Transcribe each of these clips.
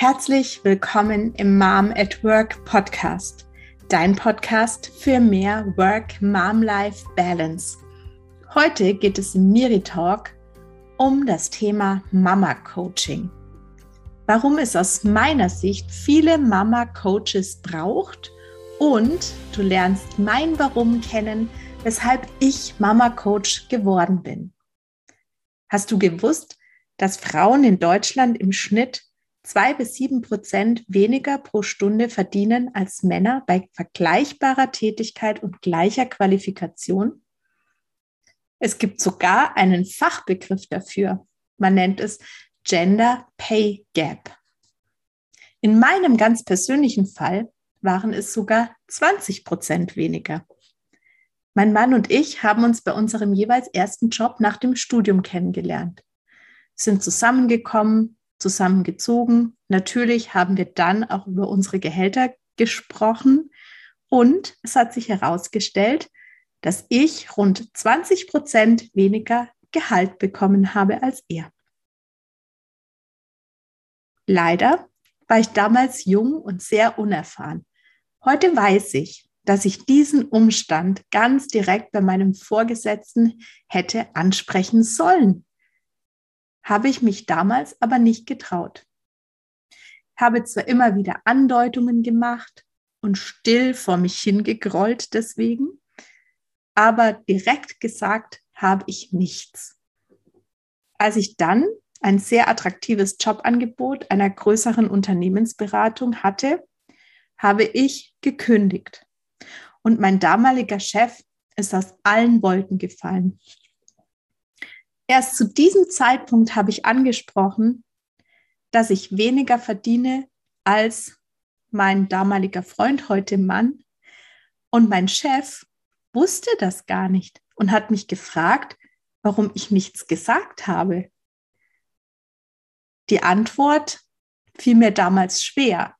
Herzlich willkommen im Mom at Work Podcast, dein Podcast für mehr Work-Mom-Life-Balance. Heute geht es im Miri Talk um das Thema Mama Coaching. Warum es aus meiner Sicht viele Mama Coaches braucht und du lernst mein Warum kennen, weshalb ich Mama Coach geworden bin. Hast du gewusst, dass Frauen in Deutschland im Schnitt zwei bis sieben Prozent weniger pro Stunde verdienen als Männer bei vergleichbarer Tätigkeit und gleicher Qualifikation? Es gibt sogar einen Fachbegriff dafür. Man nennt es Gender Pay Gap. In meinem ganz persönlichen Fall waren es sogar 20 Prozent weniger. Mein Mann und ich haben uns bei unserem jeweils ersten Job nach dem Studium kennengelernt, sind zusammengekommen, zusammengezogen. Natürlich haben wir dann auch über unsere Gehälter gesprochen und es hat sich herausgestellt, dass ich rund 20 Prozent weniger Gehalt bekommen habe als er. Leider war ich damals jung und sehr unerfahren. Heute weiß ich, dass ich diesen Umstand ganz direkt bei meinem Vorgesetzten hätte ansprechen sollen habe ich mich damals aber nicht getraut. Habe zwar immer wieder Andeutungen gemacht und still vor mich hingegrollt deswegen, aber direkt gesagt habe ich nichts. Als ich dann ein sehr attraktives Jobangebot einer größeren Unternehmensberatung hatte, habe ich gekündigt. Und mein damaliger Chef ist aus allen Wolken gefallen. Erst zu diesem Zeitpunkt habe ich angesprochen, dass ich weniger verdiene als mein damaliger Freund, heute Mann. Und mein Chef wusste das gar nicht und hat mich gefragt, warum ich nichts gesagt habe. Die Antwort fiel mir damals schwer.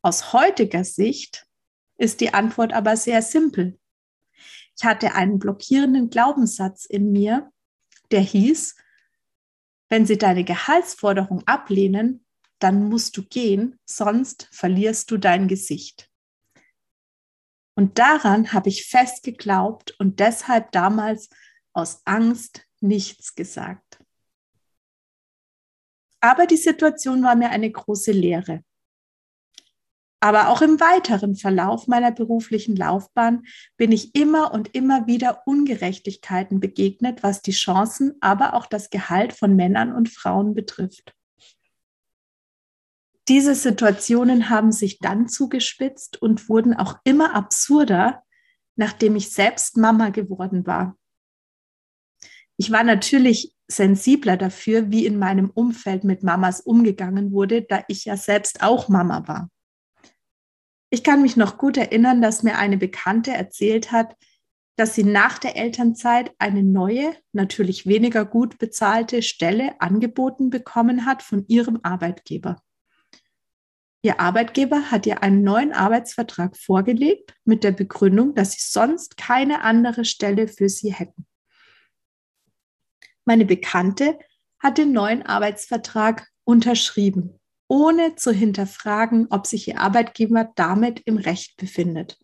Aus heutiger Sicht ist die Antwort aber sehr simpel. Ich hatte einen blockierenden Glaubenssatz in mir, der hieß, wenn sie deine Gehaltsforderung ablehnen, dann musst du gehen, sonst verlierst du dein Gesicht. Und daran habe ich fest geglaubt und deshalb damals aus Angst nichts gesagt. Aber die Situation war mir eine große Lehre. Aber auch im weiteren Verlauf meiner beruflichen Laufbahn bin ich immer und immer wieder Ungerechtigkeiten begegnet, was die Chancen, aber auch das Gehalt von Männern und Frauen betrifft. Diese Situationen haben sich dann zugespitzt und wurden auch immer absurder, nachdem ich selbst Mama geworden war. Ich war natürlich sensibler dafür, wie in meinem Umfeld mit Mamas umgegangen wurde, da ich ja selbst auch Mama war. Ich kann mich noch gut erinnern, dass mir eine Bekannte erzählt hat, dass sie nach der Elternzeit eine neue, natürlich weniger gut bezahlte Stelle angeboten bekommen hat von ihrem Arbeitgeber. Ihr Arbeitgeber hat ihr einen neuen Arbeitsvertrag vorgelegt mit der Begründung, dass sie sonst keine andere Stelle für sie hätten. Meine Bekannte hat den neuen Arbeitsvertrag unterschrieben ohne zu hinterfragen, ob sich ihr Arbeitgeber damit im Recht befindet.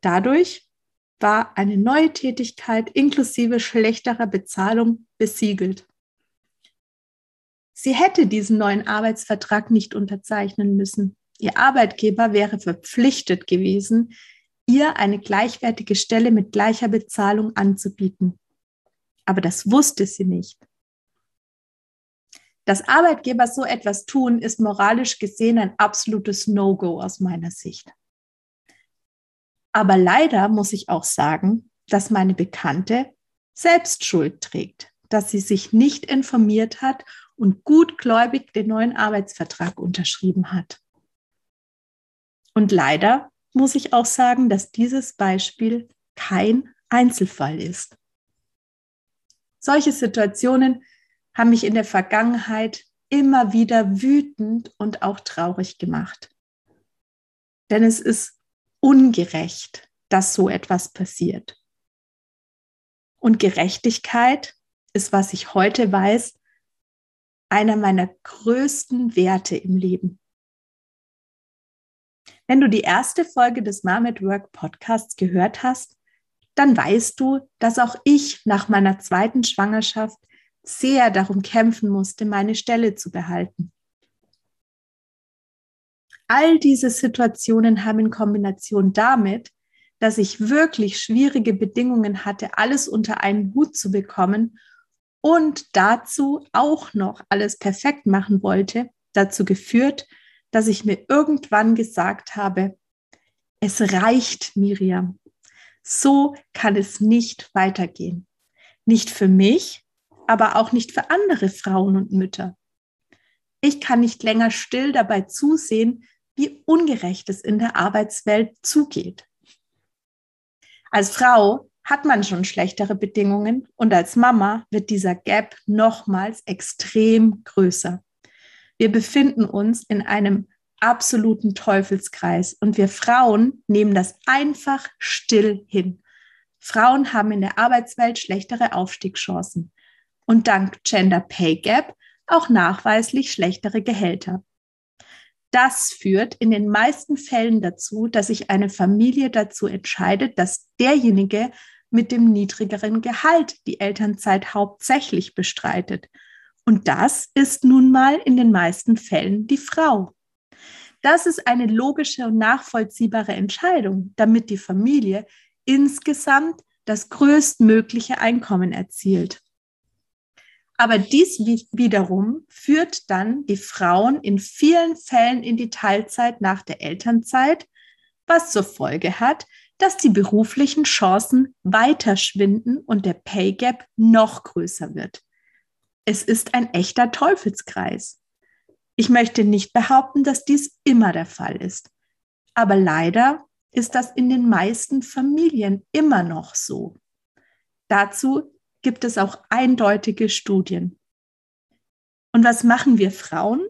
Dadurch war eine neue Tätigkeit inklusive schlechterer Bezahlung besiegelt. Sie hätte diesen neuen Arbeitsvertrag nicht unterzeichnen müssen. Ihr Arbeitgeber wäre verpflichtet gewesen, ihr eine gleichwertige Stelle mit gleicher Bezahlung anzubieten. Aber das wusste sie nicht. Dass Arbeitgeber so etwas tun, ist moralisch gesehen ein absolutes No-Go aus meiner Sicht. Aber leider muss ich auch sagen, dass meine Bekannte selbst Schuld trägt, dass sie sich nicht informiert hat und gutgläubig den neuen Arbeitsvertrag unterschrieben hat. Und leider muss ich auch sagen, dass dieses Beispiel kein Einzelfall ist. Solche Situationen haben mich in der Vergangenheit immer wieder wütend und auch traurig gemacht. Denn es ist ungerecht, dass so etwas passiert. Und Gerechtigkeit ist, was ich heute weiß, einer meiner größten Werte im Leben. Wenn du die erste Folge des Mom at Work Podcasts gehört hast, dann weißt du, dass auch ich nach meiner zweiten Schwangerschaft sehr darum kämpfen musste, meine Stelle zu behalten. All diese Situationen haben in Kombination damit, dass ich wirklich schwierige Bedingungen hatte, alles unter einen Hut zu bekommen und dazu auch noch alles perfekt machen wollte, dazu geführt, dass ich mir irgendwann gesagt habe, es reicht, Miriam. So kann es nicht weitergehen. Nicht für mich, aber auch nicht für andere Frauen und Mütter. Ich kann nicht länger still dabei zusehen, wie ungerecht es in der Arbeitswelt zugeht. Als Frau hat man schon schlechtere Bedingungen und als Mama wird dieser Gap nochmals extrem größer. Wir befinden uns in einem absoluten Teufelskreis und wir Frauen nehmen das einfach still hin. Frauen haben in der Arbeitswelt schlechtere Aufstiegschancen und dank Gender Pay Gap auch nachweislich schlechtere Gehälter. Das führt in den meisten Fällen dazu, dass sich eine Familie dazu entscheidet, dass derjenige mit dem niedrigeren Gehalt die Elternzeit hauptsächlich bestreitet. Und das ist nun mal in den meisten Fällen die Frau. Das ist eine logische und nachvollziehbare Entscheidung, damit die Familie insgesamt das größtmögliche Einkommen erzielt. Aber dies wiederum führt dann die Frauen in vielen Fällen in die Teilzeit nach der Elternzeit, was zur Folge hat, dass die beruflichen Chancen weiter schwinden und der Pay Gap noch größer wird. Es ist ein echter Teufelskreis. Ich möchte nicht behaupten, dass dies immer der Fall ist. Aber leider ist das in den meisten Familien immer noch so. Dazu gibt es auch eindeutige Studien. Und was machen wir Frauen?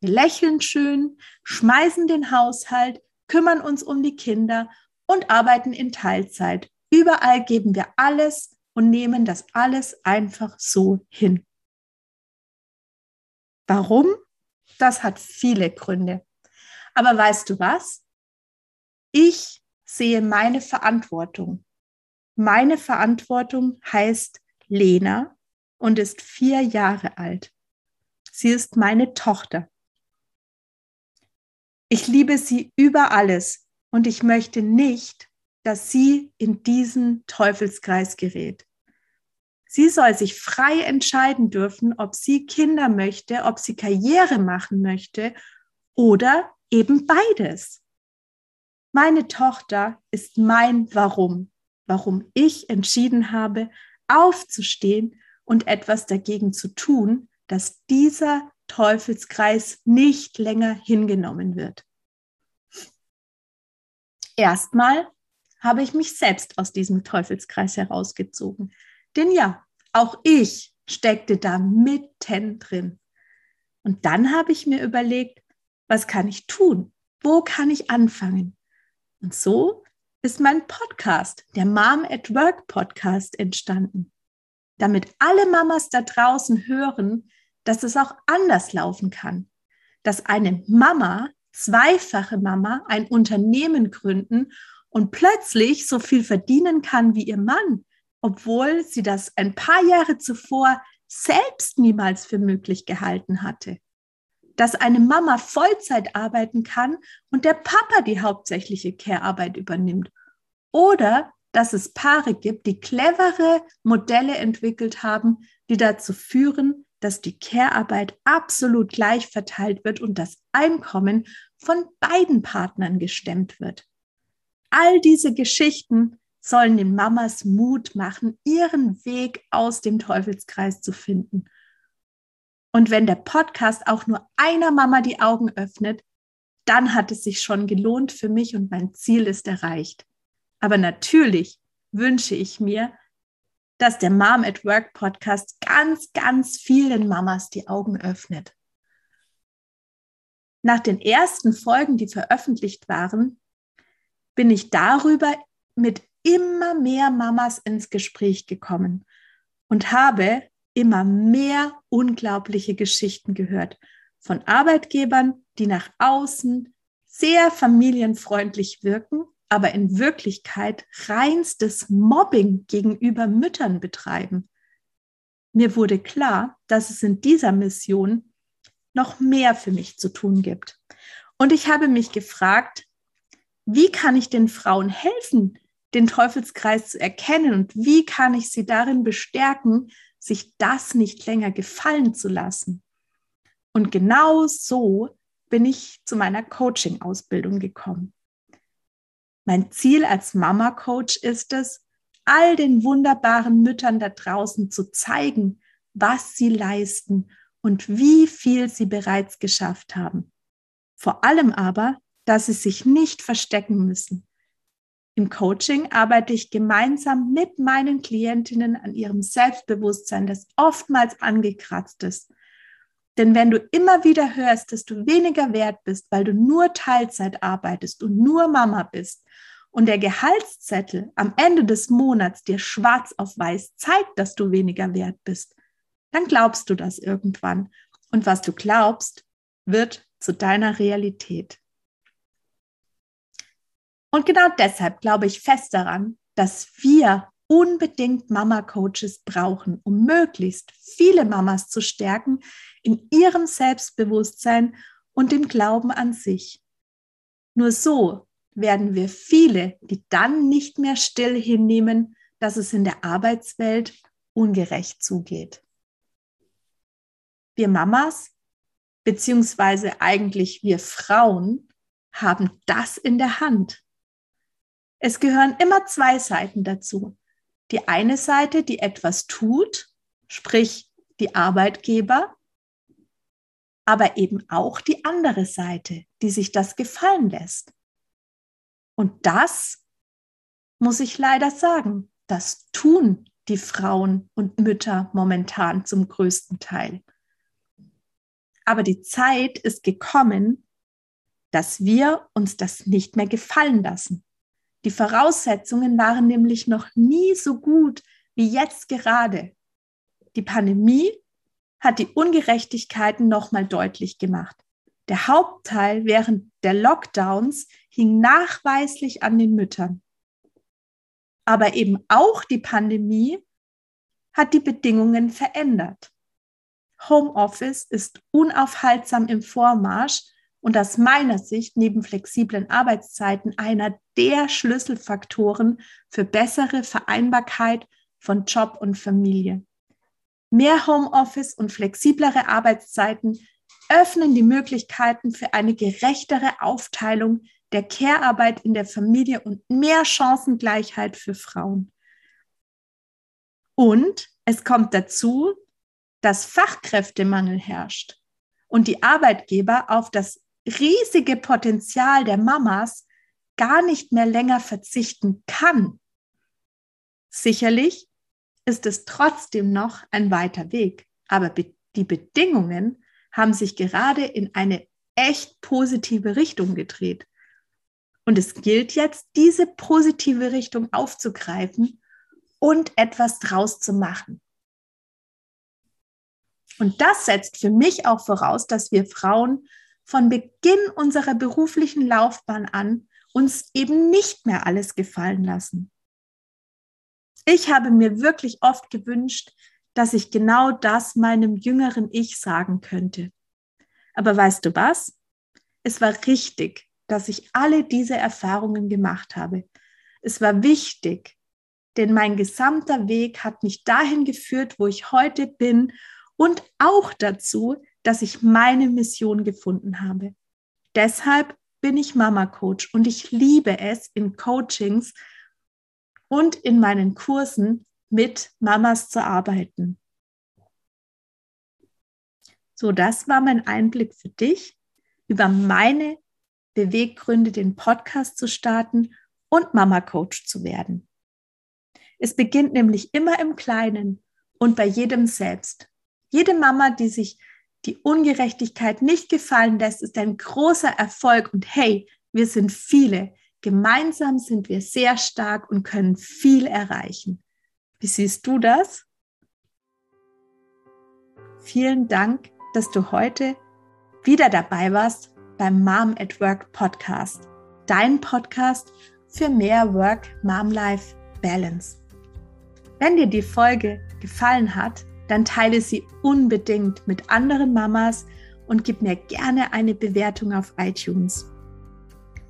Wir lächeln schön, schmeißen den Haushalt, kümmern uns um die Kinder und arbeiten in Teilzeit. Überall geben wir alles und nehmen das alles einfach so hin. Warum? Das hat viele Gründe. Aber weißt du was? Ich sehe meine Verantwortung meine Verantwortung heißt Lena und ist vier Jahre alt. Sie ist meine Tochter. Ich liebe sie über alles und ich möchte nicht, dass sie in diesen Teufelskreis gerät. Sie soll sich frei entscheiden dürfen, ob sie Kinder möchte, ob sie Karriere machen möchte oder eben beides. Meine Tochter ist mein Warum warum ich entschieden habe, aufzustehen und etwas dagegen zu tun, dass dieser Teufelskreis nicht länger hingenommen wird. Erstmal habe ich mich selbst aus diesem Teufelskreis herausgezogen. Denn ja, auch ich steckte da mitten drin. Und dann habe ich mir überlegt, was kann ich tun? Wo kann ich anfangen? Und so ist mein Podcast, der Mom at Work Podcast, entstanden. Damit alle Mamas da draußen hören, dass es auch anders laufen kann. Dass eine Mama, zweifache Mama, ein Unternehmen gründen und plötzlich so viel verdienen kann wie ihr Mann, obwohl sie das ein paar Jahre zuvor selbst niemals für möglich gehalten hatte dass eine Mama Vollzeit arbeiten kann und der Papa die hauptsächliche Care-Arbeit übernimmt. Oder dass es Paare gibt, die clevere Modelle entwickelt haben, die dazu führen, dass die Care-Arbeit absolut gleich verteilt wird und das Einkommen von beiden Partnern gestemmt wird. All diese Geschichten sollen den Mamas Mut machen, ihren Weg aus dem Teufelskreis zu finden und wenn der Podcast auch nur einer Mama die Augen öffnet, dann hat es sich schon gelohnt für mich und mein Ziel ist erreicht. Aber natürlich wünsche ich mir, dass der Mom at Work Podcast ganz, ganz vielen Mamas die Augen öffnet. Nach den ersten Folgen, die veröffentlicht waren, bin ich darüber mit immer mehr Mamas ins Gespräch gekommen und habe immer mehr unglaubliche Geschichten gehört von Arbeitgebern, die nach außen sehr familienfreundlich wirken, aber in Wirklichkeit reinstes Mobbing gegenüber Müttern betreiben. Mir wurde klar, dass es in dieser Mission noch mehr für mich zu tun gibt. Und ich habe mich gefragt, wie kann ich den Frauen helfen, den Teufelskreis zu erkennen und wie kann ich sie darin bestärken, sich das nicht länger gefallen zu lassen. Und genau so bin ich zu meiner Coaching-Ausbildung gekommen. Mein Ziel als Mama-Coach ist es, all den wunderbaren Müttern da draußen zu zeigen, was sie leisten und wie viel sie bereits geschafft haben. Vor allem aber, dass sie sich nicht verstecken müssen. Im Coaching arbeite ich gemeinsam mit meinen Klientinnen an ihrem Selbstbewusstsein, das oftmals angekratzt ist. Denn wenn du immer wieder hörst, dass du weniger wert bist, weil du nur Teilzeit arbeitest und nur Mama bist und der Gehaltszettel am Ende des Monats dir schwarz auf weiß zeigt, dass du weniger wert bist, dann glaubst du das irgendwann. Und was du glaubst, wird zu deiner Realität. Und genau deshalb glaube ich fest daran, dass wir unbedingt Mama-Coaches brauchen, um möglichst viele Mamas zu stärken in ihrem Selbstbewusstsein und dem Glauben an sich. Nur so werden wir viele, die dann nicht mehr still hinnehmen, dass es in der Arbeitswelt ungerecht zugeht. Wir Mamas, beziehungsweise eigentlich wir Frauen, haben das in der Hand. Es gehören immer zwei Seiten dazu. Die eine Seite, die etwas tut, sprich die Arbeitgeber, aber eben auch die andere Seite, die sich das gefallen lässt. Und das muss ich leider sagen, das tun die Frauen und Mütter momentan zum größten Teil. Aber die Zeit ist gekommen, dass wir uns das nicht mehr gefallen lassen. Die Voraussetzungen waren nämlich noch nie so gut wie jetzt gerade. Die Pandemie hat die Ungerechtigkeiten nochmal deutlich gemacht. Der Hauptteil während der Lockdowns hing nachweislich an den Müttern. Aber eben auch die Pandemie hat die Bedingungen verändert. Homeoffice ist unaufhaltsam im Vormarsch und aus meiner Sicht neben flexiblen Arbeitszeiten einer der Schlüsselfaktoren für bessere Vereinbarkeit von Job und Familie. Mehr Homeoffice und flexiblere Arbeitszeiten öffnen die Möglichkeiten für eine gerechtere Aufteilung der Care-Arbeit in der Familie und mehr Chancengleichheit für Frauen. Und es kommt dazu, dass Fachkräftemangel herrscht und die Arbeitgeber auf das riesige Potenzial der Mamas gar nicht mehr länger verzichten kann. Sicherlich ist es trotzdem noch ein weiter Weg, aber die Bedingungen haben sich gerade in eine echt positive Richtung gedreht. Und es gilt jetzt, diese positive Richtung aufzugreifen und etwas draus zu machen. Und das setzt für mich auch voraus, dass wir Frauen von Beginn unserer beruflichen Laufbahn an uns eben nicht mehr alles gefallen lassen. Ich habe mir wirklich oft gewünscht, dass ich genau das meinem jüngeren Ich sagen könnte. Aber weißt du was? Es war richtig, dass ich alle diese Erfahrungen gemacht habe. Es war wichtig, denn mein gesamter Weg hat mich dahin geführt, wo ich heute bin und auch dazu, dass ich meine Mission gefunden habe. Deshalb bin ich Mama Coach und ich liebe es, in Coachings und in meinen Kursen mit Mamas zu arbeiten. So, das war mein Einblick für dich über meine Beweggründe, den Podcast zu starten und Mama Coach zu werden. Es beginnt nämlich immer im Kleinen und bei jedem selbst. Jede Mama, die sich die Ungerechtigkeit nicht gefallen lässt, ist ein großer Erfolg. Und hey, wir sind viele. Gemeinsam sind wir sehr stark und können viel erreichen. Wie siehst du das? vielen Dank, dass du heute wieder dabei warst beim Mom at Work Podcast, dein Podcast für mehr Work-Mom-Life Balance. Wenn dir die Folge gefallen hat, dann teile sie unbedingt mit anderen Mamas und gib mir gerne eine Bewertung auf iTunes.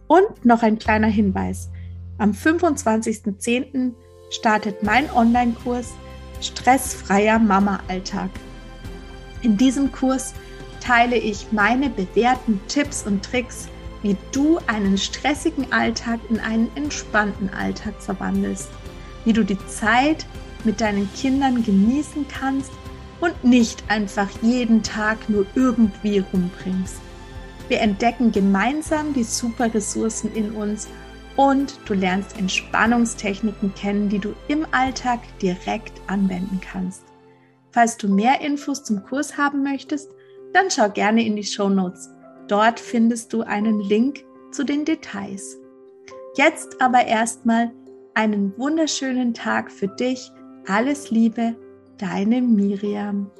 Und noch ein kleiner Hinweis. Am 25.10. startet mein Online-Kurs Stressfreier Mama-Alltag. In diesem Kurs teile ich meine bewährten Tipps und Tricks, wie du einen stressigen Alltag in einen entspannten Alltag verwandelst, wie du die Zeit mit deinen Kindern genießen kannst und nicht einfach jeden Tag nur irgendwie rumbringst. Wir entdecken gemeinsam die super Ressourcen in uns und du lernst Entspannungstechniken kennen, die du im Alltag direkt anwenden kannst. Falls du mehr Infos zum Kurs haben möchtest, dann schau gerne in die Show Notes. Dort findest du einen Link zu den Details. Jetzt aber erstmal einen wunderschönen Tag für dich alles Liebe, deine Miriam.